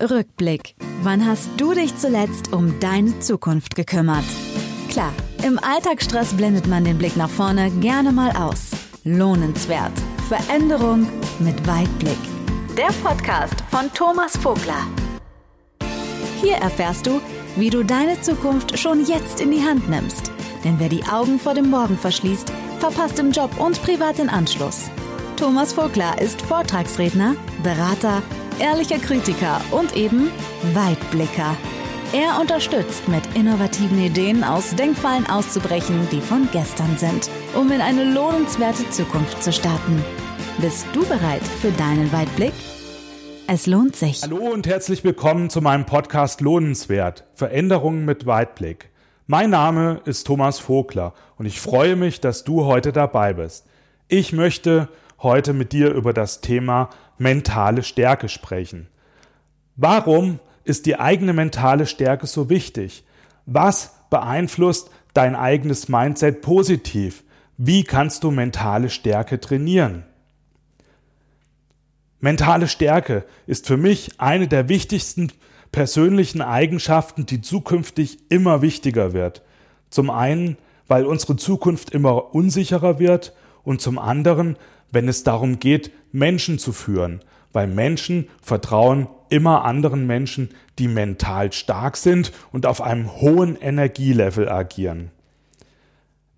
Rückblick. Wann hast du dich zuletzt um deine Zukunft gekümmert? Klar, im Alltagsstress blendet man den Blick nach vorne gerne mal aus. Lohnenswert. Veränderung mit Weitblick. Der Podcast von Thomas Vogler. Hier erfährst du, wie du deine Zukunft schon jetzt in die Hand nimmst. Denn wer die Augen vor dem Morgen verschließt, verpasst im Job und privat den Anschluss. Thomas Vogler ist Vortragsredner, Berater, ehrlicher Kritiker und eben Weitblicker. Er unterstützt mit innovativen Ideen aus Denkfallen auszubrechen, die von gestern sind, um in eine lohnenswerte Zukunft zu starten. Bist du bereit für deinen Weitblick? Es lohnt sich. Hallo und herzlich willkommen zu meinem Podcast Lohnenswert. Veränderungen mit Weitblick. Mein Name ist Thomas Vogler und ich freue mich, dass du heute dabei bist. Ich möchte heute mit dir über das Thema mentale Stärke sprechen. Warum ist die eigene mentale Stärke so wichtig? Was beeinflusst dein eigenes Mindset positiv? Wie kannst du mentale Stärke trainieren? Mentale Stärke ist für mich eine der wichtigsten persönlichen Eigenschaften, die zukünftig immer wichtiger wird. Zum einen, weil unsere Zukunft immer unsicherer wird und zum anderen, wenn es darum geht, Menschen zu führen, weil Menschen vertrauen immer anderen Menschen, die mental stark sind und auf einem hohen Energielevel agieren.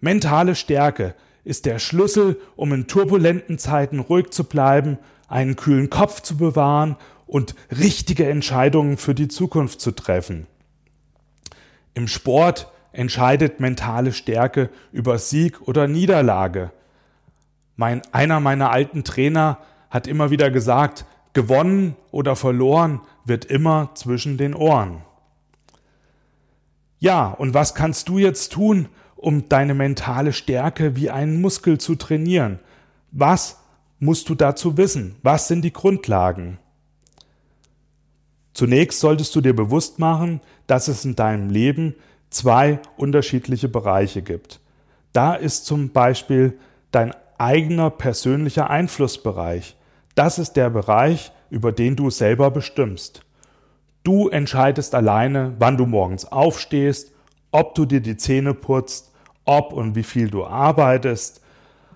Mentale Stärke ist der Schlüssel, um in turbulenten Zeiten ruhig zu bleiben, einen kühlen Kopf zu bewahren und richtige Entscheidungen für die Zukunft zu treffen. Im Sport entscheidet mentale Stärke über Sieg oder Niederlage. Mein, einer meiner alten Trainer hat immer wieder gesagt, gewonnen oder verloren wird immer zwischen den Ohren. Ja, und was kannst du jetzt tun, um deine mentale Stärke wie einen Muskel zu trainieren? Was musst du dazu wissen? Was sind die Grundlagen? Zunächst solltest du dir bewusst machen, dass es in deinem Leben zwei unterschiedliche Bereiche gibt. Da ist zum Beispiel dein eigener persönlicher Einflussbereich. Das ist der Bereich, über den du selber bestimmst. Du entscheidest alleine, wann du morgens aufstehst, ob du dir die Zähne putzt, ob und wie viel du arbeitest,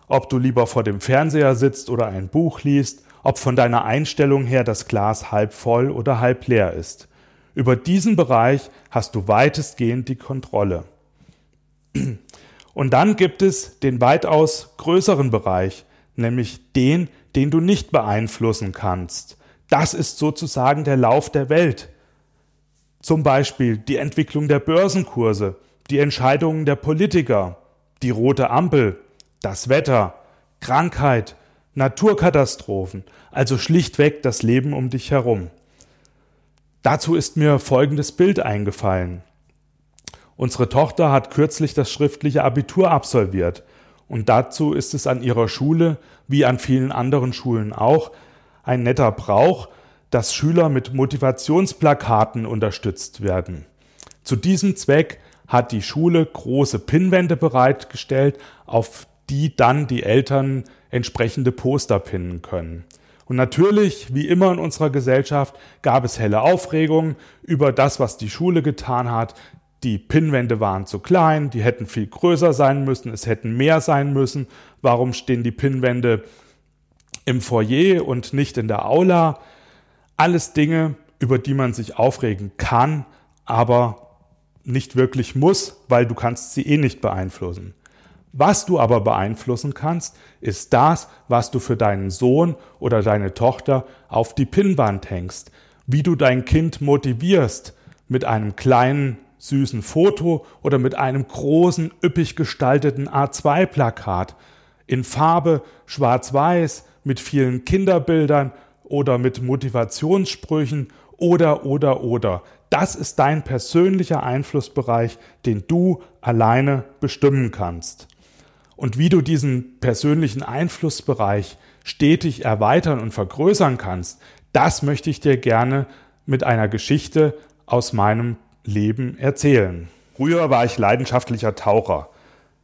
ob du lieber vor dem Fernseher sitzt oder ein Buch liest, ob von deiner Einstellung her das Glas halb voll oder halb leer ist. Über diesen Bereich hast du weitestgehend die Kontrolle. Und dann gibt es den weitaus größeren Bereich, nämlich den, den du nicht beeinflussen kannst. Das ist sozusagen der Lauf der Welt. Zum Beispiel die Entwicklung der Börsenkurse, die Entscheidungen der Politiker, die rote Ampel, das Wetter, Krankheit, Naturkatastrophen, also schlichtweg das Leben um dich herum. Dazu ist mir folgendes Bild eingefallen. Unsere Tochter hat kürzlich das schriftliche Abitur absolviert und dazu ist es an ihrer Schule, wie an vielen anderen Schulen auch, ein netter Brauch, dass Schüler mit Motivationsplakaten unterstützt werden. Zu diesem Zweck hat die Schule große Pinnwände bereitgestellt, auf die dann die Eltern entsprechende Poster pinnen können. Und natürlich, wie immer in unserer Gesellschaft, gab es helle Aufregung über das, was die Schule getan hat, die Pinnwände waren zu klein, die hätten viel größer sein müssen, es hätten mehr sein müssen. Warum stehen die Pinnwände im Foyer und nicht in der Aula? Alles Dinge, über die man sich aufregen kann, aber nicht wirklich muss, weil du kannst sie eh nicht beeinflussen. Was du aber beeinflussen kannst, ist das, was du für deinen Sohn oder deine Tochter auf die Pinnwand hängst, wie du dein Kind motivierst mit einem kleinen süßen Foto oder mit einem großen, üppig gestalteten A2-Plakat in Farbe schwarz-weiß mit vielen Kinderbildern oder mit Motivationssprüchen oder oder oder. Das ist dein persönlicher Einflussbereich, den du alleine bestimmen kannst. Und wie du diesen persönlichen Einflussbereich stetig erweitern und vergrößern kannst, das möchte ich dir gerne mit einer Geschichte aus meinem Leben erzählen. Früher war ich leidenschaftlicher Taucher.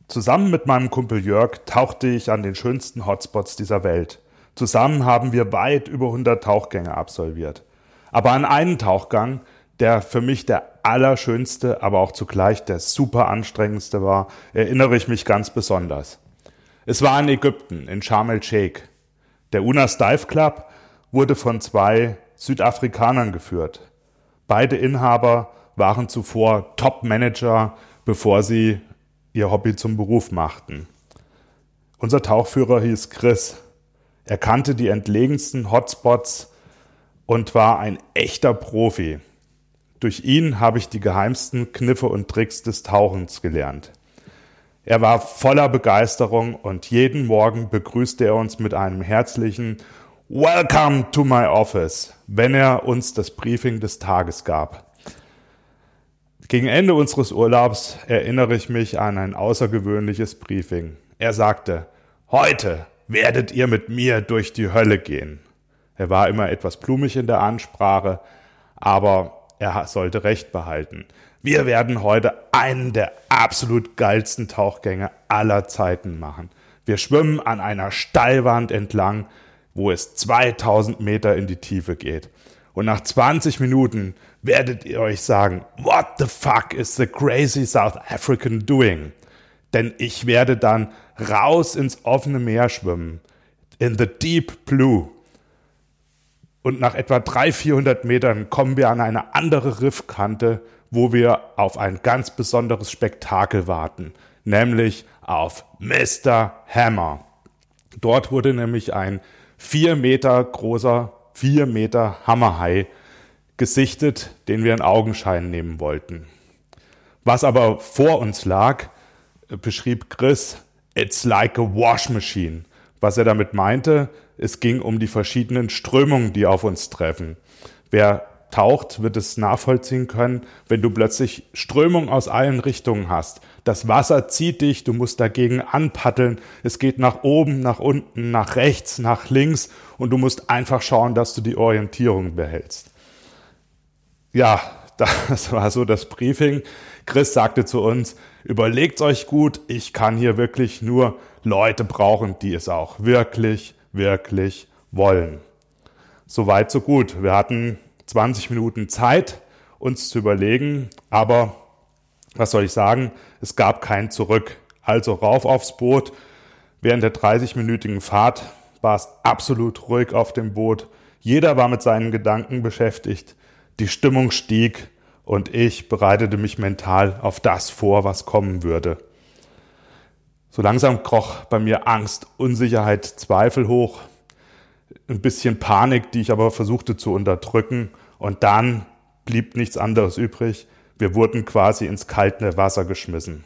Zusammen mit meinem Kumpel Jörg tauchte ich an den schönsten Hotspots dieser Welt. Zusammen haben wir weit über 100 Tauchgänge absolviert. Aber an einen Tauchgang, der für mich der allerschönste, aber auch zugleich der super anstrengendste war, erinnere ich mich ganz besonders. Es war in Ägypten, in Sharm el-Sheikh. Der Unas Dive Club wurde von zwei Südafrikanern geführt. Beide Inhaber waren zuvor Top-Manager, bevor sie ihr Hobby zum Beruf machten. Unser Tauchführer hieß Chris. Er kannte die entlegensten Hotspots und war ein echter Profi. Durch ihn habe ich die geheimsten Kniffe und Tricks des Tauchens gelernt. Er war voller Begeisterung und jeden Morgen begrüßte er uns mit einem herzlichen Welcome to my office, wenn er uns das Briefing des Tages gab. Gegen Ende unseres Urlaubs erinnere ich mich an ein außergewöhnliches Briefing. Er sagte, heute werdet ihr mit mir durch die Hölle gehen. Er war immer etwas blumig in der Ansprache, aber er sollte Recht behalten. Wir werden heute einen der absolut geilsten Tauchgänge aller Zeiten machen. Wir schwimmen an einer Steilwand entlang, wo es 2000 Meter in die Tiefe geht. Und nach 20 Minuten werdet ihr euch sagen, what the fuck is the crazy South African doing? Denn ich werde dann raus ins offene Meer schwimmen, in the deep blue. Und nach etwa 300, 400 Metern kommen wir an eine andere Riffkante wo wir auf ein ganz besonderes Spektakel warten, nämlich auf Mr. Hammer. Dort wurde nämlich ein vier Meter großer, vier Meter Hammerhai gesichtet, den wir in Augenschein nehmen wollten. Was aber vor uns lag, beschrieb Chris, it's like a wash machine. Was er damit meinte, es ging um die verschiedenen Strömungen, die auf uns treffen. Wer taucht, wird es nachvollziehen können, wenn du plötzlich Strömung aus allen Richtungen hast. Das Wasser zieht dich, du musst dagegen anpaddeln. Es geht nach oben, nach unten, nach rechts, nach links und du musst einfach schauen, dass du die Orientierung behältst. Ja, das war so das Briefing. Chris sagte zu uns, überlegt euch gut, ich kann hier wirklich nur Leute brauchen, die es auch wirklich, wirklich wollen. Soweit, so gut. Wir hatten 20 Minuten Zeit, uns zu überlegen, aber was soll ich sagen, es gab kein Zurück. Also rauf aufs Boot. Während der 30-minütigen Fahrt war es absolut ruhig auf dem Boot. Jeder war mit seinen Gedanken beschäftigt. Die Stimmung stieg und ich bereitete mich mental auf das vor, was kommen würde. So langsam kroch bei mir Angst, Unsicherheit, Zweifel hoch ein bisschen Panik, die ich aber versuchte zu unterdrücken. Und dann blieb nichts anderes übrig. Wir wurden quasi ins kalte Wasser geschmissen.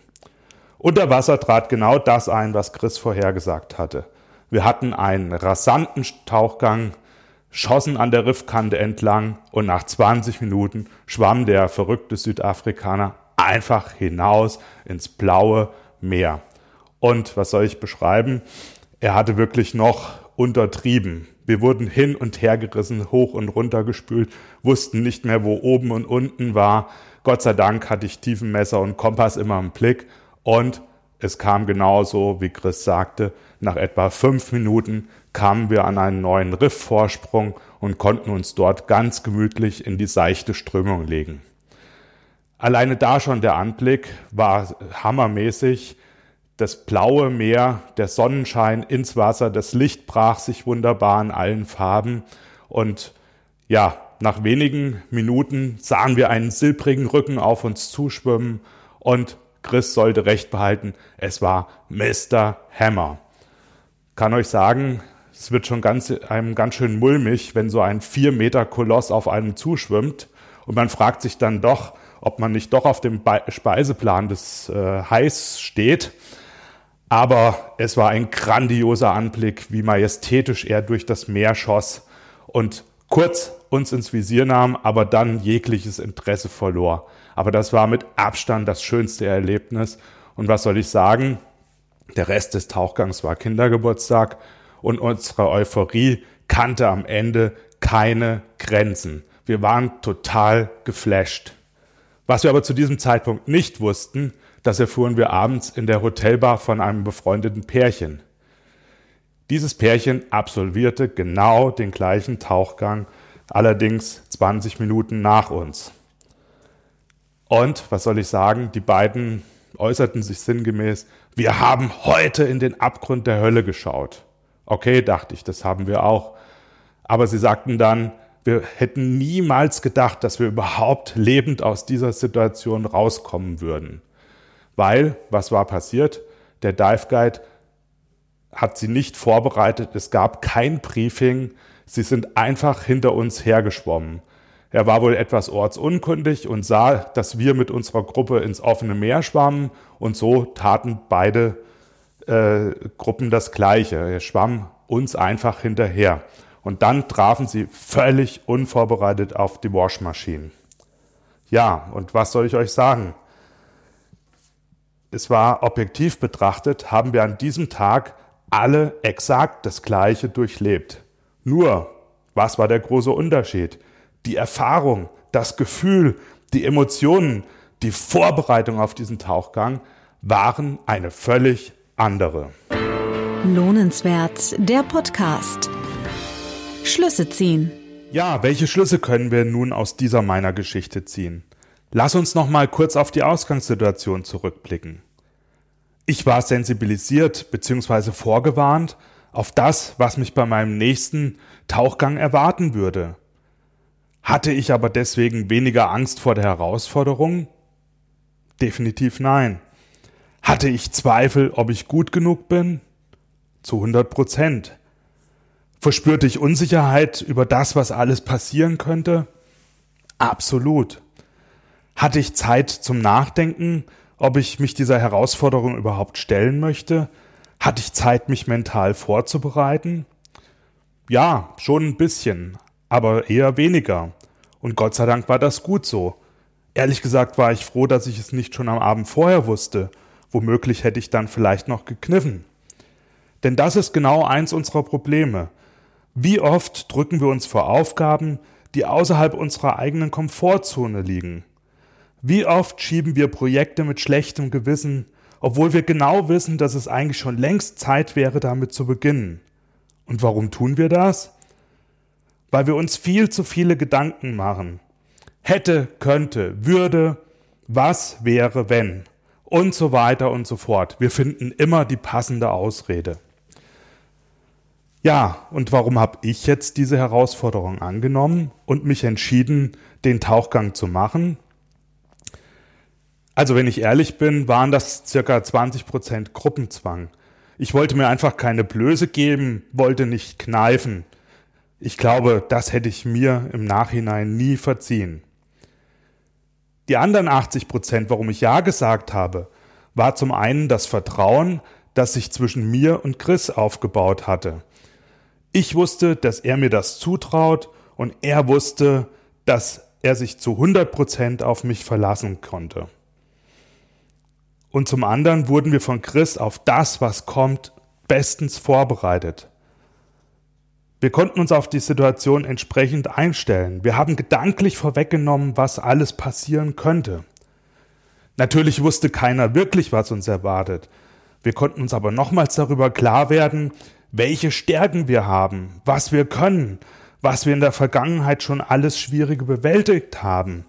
Unter Wasser trat genau das ein, was Chris vorhergesagt hatte. Wir hatten einen rasanten Tauchgang, schossen an der Riffkante entlang und nach 20 Minuten schwamm der verrückte Südafrikaner einfach hinaus ins blaue Meer. Und was soll ich beschreiben? Er hatte wirklich noch untertrieben. Wir wurden hin und her gerissen, hoch und runter gespült, wussten nicht mehr, wo oben und unten war. Gott sei Dank hatte ich Tiefenmesser und Kompass immer im Blick und es kam genauso, wie Chris sagte. Nach etwa fünf Minuten kamen wir an einen neuen Riffvorsprung und konnten uns dort ganz gemütlich in die seichte Strömung legen. Alleine da schon der Anblick war hammermäßig das blaue Meer, der Sonnenschein ins Wasser, das Licht brach sich wunderbar in allen Farben und ja, nach wenigen Minuten sahen wir einen silbrigen Rücken auf uns zuschwimmen und Chris sollte recht behalten, es war Mr. Hammer. Kann euch sagen, es wird schon ganz, einem ganz schön mulmig, wenn so ein vier Meter Koloss auf einem zuschwimmt und man fragt sich dann doch, ob man nicht doch auf dem Speiseplan des äh, Hais steht aber es war ein grandioser Anblick, wie majestätisch er durch das Meer schoss und kurz uns ins Visier nahm, aber dann jegliches Interesse verlor. Aber das war mit Abstand das schönste Erlebnis. Und was soll ich sagen? Der Rest des Tauchgangs war Kindergeburtstag und unsere Euphorie kannte am Ende keine Grenzen. Wir waren total geflasht. Was wir aber zu diesem Zeitpunkt nicht wussten, das erfuhren wir abends in der Hotelbar von einem befreundeten Pärchen. Dieses Pärchen absolvierte genau den gleichen Tauchgang allerdings 20 Minuten nach uns. Und was soll ich sagen, die beiden äußerten sich sinngemäß, wir haben heute in den Abgrund der Hölle geschaut. Okay, dachte ich, das haben wir auch. Aber sie sagten dann, wir hätten niemals gedacht, dass wir überhaupt lebend aus dieser Situation rauskommen würden. Weil, was war passiert? Der Dive Guide hat sie nicht vorbereitet, es gab kein Briefing, sie sind einfach hinter uns hergeschwommen. Er war wohl etwas ortsunkundig und sah, dass wir mit unserer Gruppe ins offene Meer schwammen und so taten beide äh, Gruppen das Gleiche. Er schwamm uns einfach hinterher. Und dann trafen sie völlig unvorbereitet auf die Waschmaschinen. Ja, und was soll ich euch sagen? Es war objektiv betrachtet, haben wir an diesem Tag alle exakt das Gleiche durchlebt. Nur, was war der große Unterschied? die Erfahrung, das Gefühl, die Emotionen, die Vorbereitung auf diesen Tauchgang waren eine völlig andere. Lohnenswert, der Podcast. Schlüsse ziehen. Ja, welche Schlüsse können wir nun aus dieser meiner Geschichte ziehen? Lass uns noch mal kurz auf die Ausgangssituation zurückblicken. Ich war sensibilisiert bzw. vorgewarnt auf das, was mich bei meinem nächsten Tauchgang erwarten würde. Hatte ich aber deswegen weniger Angst vor der Herausforderung? Definitiv nein. Hatte ich Zweifel, ob ich gut genug bin? Zu 100 Prozent. Verspürte ich Unsicherheit über das, was alles passieren könnte? Absolut. Hatte ich Zeit zum Nachdenken, ob ich mich dieser Herausforderung überhaupt stellen möchte? Hatte ich Zeit, mich mental vorzubereiten? Ja, schon ein bisschen, aber eher weniger. Und Gott sei Dank war das gut so. Ehrlich gesagt war ich froh, dass ich es nicht schon am Abend vorher wusste. Womöglich hätte ich dann vielleicht noch gekniffen. Denn das ist genau eins unserer Probleme. Wie oft drücken wir uns vor Aufgaben, die außerhalb unserer eigenen Komfortzone liegen? Wie oft schieben wir Projekte mit schlechtem Gewissen, obwohl wir genau wissen, dass es eigentlich schon längst Zeit wäre, damit zu beginnen? Und warum tun wir das? weil wir uns viel zu viele Gedanken machen. Hätte, könnte, würde, was wäre, wenn und so weiter und so fort. Wir finden immer die passende Ausrede. Ja, und warum habe ich jetzt diese Herausforderung angenommen und mich entschieden, den Tauchgang zu machen? Also wenn ich ehrlich bin, waren das circa 20 Prozent Gruppenzwang. Ich wollte mir einfach keine Blöße geben, wollte nicht kneifen. Ich glaube, das hätte ich mir im Nachhinein nie verziehen. Die anderen 80 Prozent, warum ich Ja gesagt habe, war zum einen das Vertrauen, das sich zwischen mir und Chris aufgebaut hatte. Ich wusste, dass er mir das zutraut und er wusste, dass er sich zu 100 Prozent auf mich verlassen konnte. Und zum anderen wurden wir von Chris auf das, was kommt, bestens vorbereitet. Wir konnten uns auf die Situation entsprechend einstellen. Wir haben gedanklich vorweggenommen, was alles passieren könnte. Natürlich wusste keiner wirklich, was uns erwartet. Wir konnten uns aber nochmals darüber klar werden, welche Stärken wir haben, was wir können, was wir in der Vergangenheit schon alles Schwierige bewältigt haben.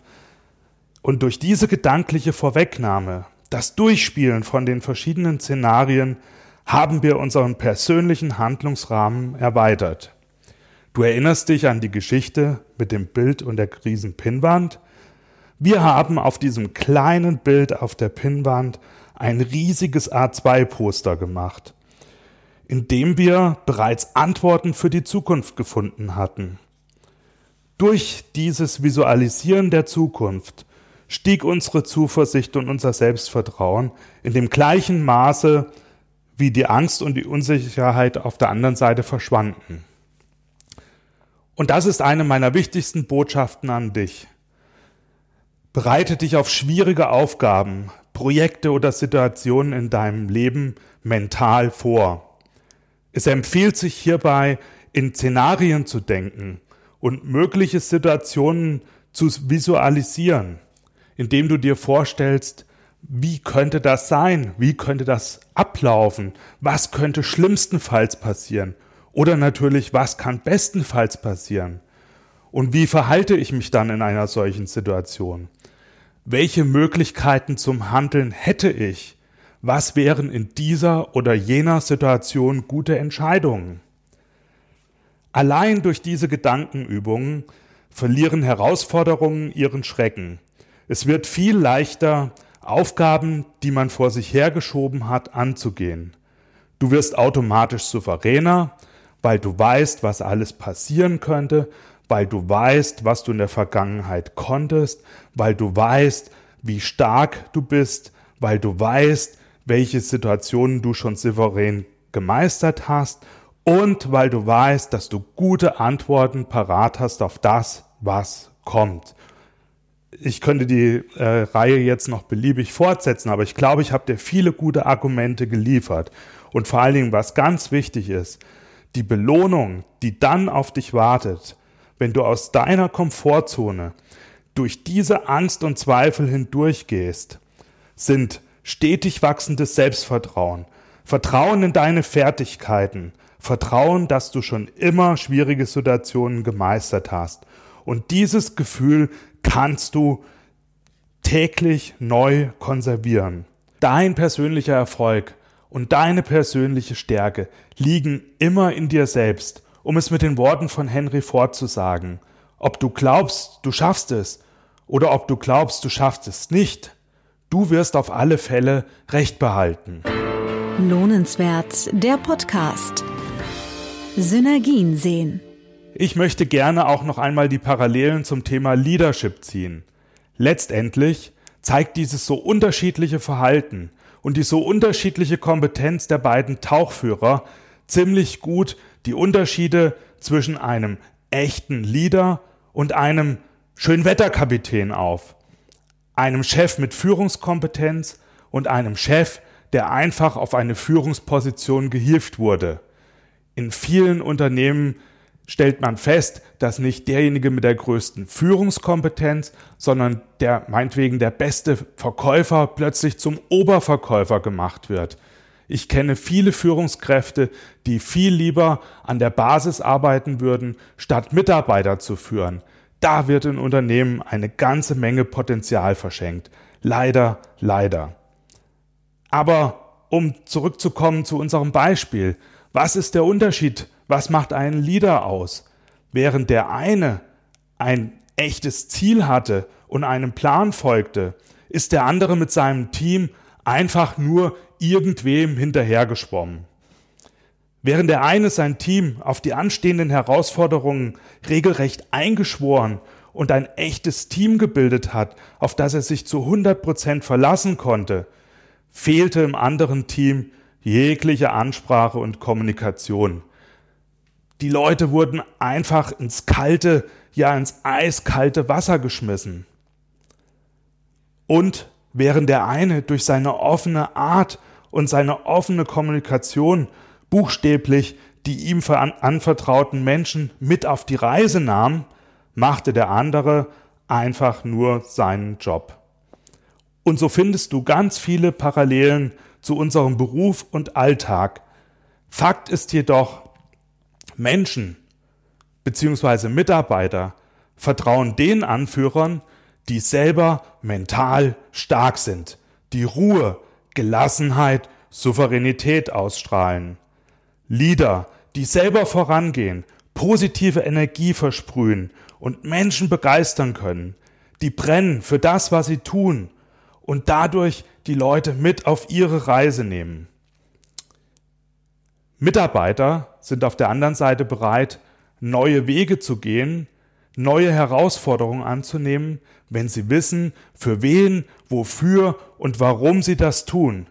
Und durch diese gedankliche Vorwegnahme, das Durchspielen von den verschiedenen Szenarien, haben wir unseren persönlichen Handlungsrahmen erweitert. Du erinnerst dich an die Geschichte mit dem Bild und der Riesenpinnwand? Wir haben auf diesem kleinen Bild auf der Pinnwand ein riesiges A2-Poster gemacht, in dem wir bereits Antworten für die Zukunft gefunden hatten. Durch dieses Visualisieren der Zukunft stieg unsere Zuversicht und unser Selbstvertrauen in dem gleichen Maße, wie die Angst und die Unsicherheit auf der anderen Seite verschwanden. Und das ist eine meiner wichtigsten Botschaften an dich. Bereite dich auf schwierige Aufgaben, Projekte oder Situationen in deinem Leben mental vor. Es empfiehlt sich hierbei, in Szenarien zu denken und mögliche Situationen zu visualisieren, indem du dir vorstellst, wie könnte das sein? Wie könnte das ablaufen? Was könnte schlimmstenfalls passieren? Oder natürlich, was kann bestenfalls passieren? Und wie verhalte ich mich dann in einer solchen Situation? Welche Möglichkeiten zum Handeln hätte ich? Was wären in dieser oder jener Situation gute Entscheidungen? Allein durch diese Gedankenübungen verlieren Herausforderungen ihren Schrecken. Es wird viel leichter, Aufgaben, die man vor sich hergeschoben hat, anzugehen. Du wirst automatisch souveräner, weil du weißt, was alles passieren könnte, weil du weißt, was du in der Vergangenheit konntest, weil du weißt, wie stark du bist, weil du weißt, welche Situationen du schon souverän gemeistert hast und weil du weißt, dass du gute Antworten parat hast auf das, was kommt. Ich könnte die äh, Reihe jetzt noch beliebig fortsetzen, aber ich glaube, ich habe dir viele gute Argumente geliefert. Und vor allen Dingen, was ganz wichtig ist, die Belohnung, die dann auf dich wartet, wenn du aus deiner Komfortzone durch diese Angst und Zweifel hindurchgehst, sind stetig wachsendes Selbstvertrauen, Vertrauen in deine Fertigkeiten, Vertrauen, dass du schon immer schwierige Situationen gemeistert hast. Und dieses Gefühl kannst du täglich neu konservieren. Dein persönlicher Erfolg und deine persönliche Stärke liegen immer in dir selbst um es mit den Worten von Henry Ford zu sagen, ob du glaubst, du schaffst es, oder ob du glaubst, du schaffst es nicht, du wirst auf alle Fälle Recht behalten. Lohnenswert, der Podcast. Synergien sehen. Ich möchte gerne auch noch einmal die Parallelen zum Thema Leadership ziehen. Letztendlich zeigt dieses so unterschiedliche Verhalten und die so unterschiedliche Kompetenz der beiden Tauchführer ziemlich gut die Unterschiede zwischen einem echten Leader und einem Schönwetterkapitän auf. Einem Chef mit Führungskompetenz und einem Chef, der einfach auf eine Führungsposition gehievt wurde. In vielen Unternehmen stellt man fest, dass nicht derjenige mit der größten Führungskompetenz, sondern der meinetwegen der beste Verkäufer plötzlich zum Oberverkäufer gemacht wird. Ich kenne viele Führungskräfte, die viel lieber an der Basis arbeiten würden, statt Mitarbeiter zu führen. Da wird in Unternehmen eine ganze Menge Potenzial verschenkt. Leider, leider. Aber um zurückzukommen zu unserem Beispiel, was ist der Unterschied? Was macht einen Leader aus? Während der eine ein echtes Ziel hatte und einem Plan folgte, ist der andere mit seinem Team einfach nur irgendwem hinterhergeschwommen. Während der eine sein Team auf die anstehenden Herausforderungen regelrecht eingeschworen und ein echtes Team gebildet hat, auf das er sich zu 100 Prozent verlassen konnte, fehlte im anderen Team jegliche Ansprache und Kommunikation. Die Leute wurden einfach ins kalte, ja ins eiskalte Wasser geschmissen. Und während der eine durch seine offene Art und seine offene Kommunikation buchstäblich die ihm anvertrauten Menschen mit auf die Reise nahm, machte der andere einfach nur seinen Job. Und so findest du ganz viele Parallelen zu unserem Beruf und Alltag. Fakt ist jedoch, Menschen bzw. Mitarbeiter vertrauen den Anführern, die selber mental stark sind, die Ruhe, Gelassenheit, Souveränität ausstrahlen. Lieder, die selber vorangehen, positive Energie versprühen und Menschen begeistern können, die brennen für das, was sie tun und dadurch die Leute mit auf ihre Reise nehmen. Mitarbeiter sind auf der anderen Seite bereit, neue Wege zu gehen, neue Herausforderungen anzunehmen, wenn sie wissen, für wen, wofür und warum sie das tun,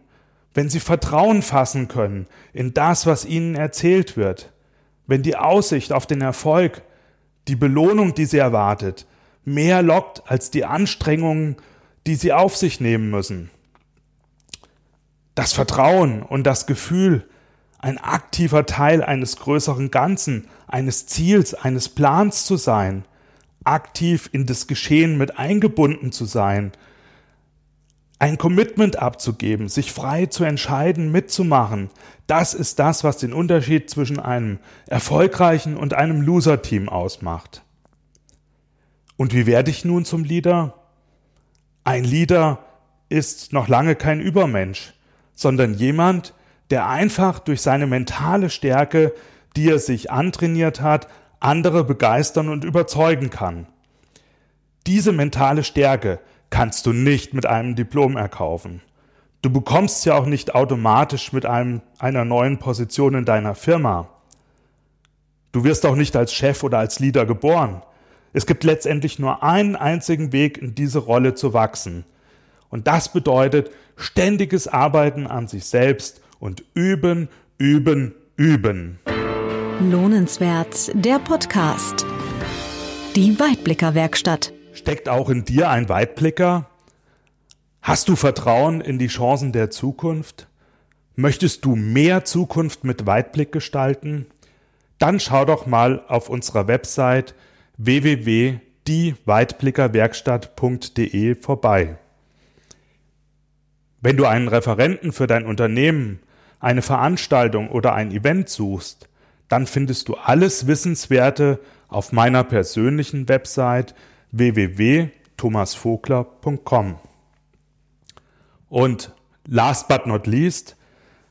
wenn sie Vertrauen fassen können in das, was ihnen erzählt wird, wenn die Aussicht auf den Erfolg, die Belohnung, die sie erwartet, mehr lockt als die Anstrengungen, die sie auf sich nehmen müssen. Das Vertrauen und das Gefühl, ein aktiver Teil eines größeren Ganzen, eines Ziels, eines Plans zu sein, aktiv in das Geschehen mit eingebunden zu sein, ein Commitment abzugeben, sich frei zu entscheiden, mitzumachen, das ist das, was den Unterschied zwischen einem erfolgreichen und einem Loser-Team ausmacht. Und wie werde ich nun zum Leader? Ein Leader ist noch lange kein Übermensch, sondern jemand, der einfach durch seine mentale Stärke, die er sich antrainiert hat, andere begeistern und überzeugen kann. Diese mentale Stärke kannst du nicht mit einem Diplom erkaufen. Du bekommst sie auch nicht automatisch mit einem, einer neuen Position in deiner Firma. Du wirst auch nicht als Chef oder als Leader geboren. Es gibt letztendlich nur einen einzigen Weg, in diese Rolle zu wachsen. Und das bedeutet ständiges Arbeiten an sich selbst und üben, üben, üben. Lohnenswert, der Podcast. Die Weitblicker-Werkstatt. Steckt auch in dir ein Weitblicker? Hast du Vertrauen in die Chancen der Zukunft? Möchtest du mehr Zukunft mit Weitblick gestalten? Dann schau doch mal auf unserer Website www.dieweitblickerwerkstatt.de vorbei. Wenn du einen Referenten für dein Unternehmen, eine Veranstaltung oder ein Event suchst, dann findest du alles Wissenswerte auf meiner persönlichen Website www.thomasvogler.com. Und last but not least,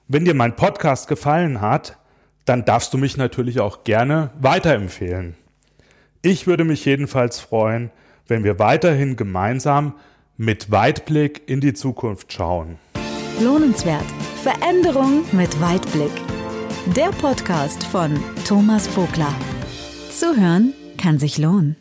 wenn dir mein Podcast gefallen hat, dann darfst du mich natürlich auch gerne weiterempfehlen. Ich würde mich jedenfalls freuen, wenn wir weiterhin gemeinsam mit Weitblick in die Zukunft schauen. Lohnenswert. Veränderung mit Weitblick. Der Podcast von Thomas Vogler. Zuhören kann sich lohnen.